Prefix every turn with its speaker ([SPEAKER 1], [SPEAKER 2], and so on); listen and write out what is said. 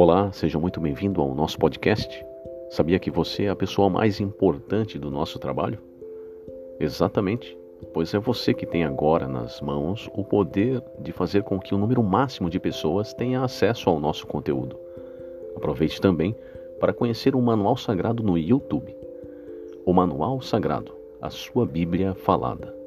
[SPEAKER 1] Olá, seja muito bem-vindo ao nosso podcast. Sabia que você é a pessoa mais importante do nosso trabalho? Exatamente, pois é você que tem agora nas mãos o poder de fazer com que o número máximo de pessoas tenha acesso ao nosso conteúdo. Aproveite também para conhecer o Manual Sagrado no YouTube. O Manual Sagrado, a sua Bíblia falada.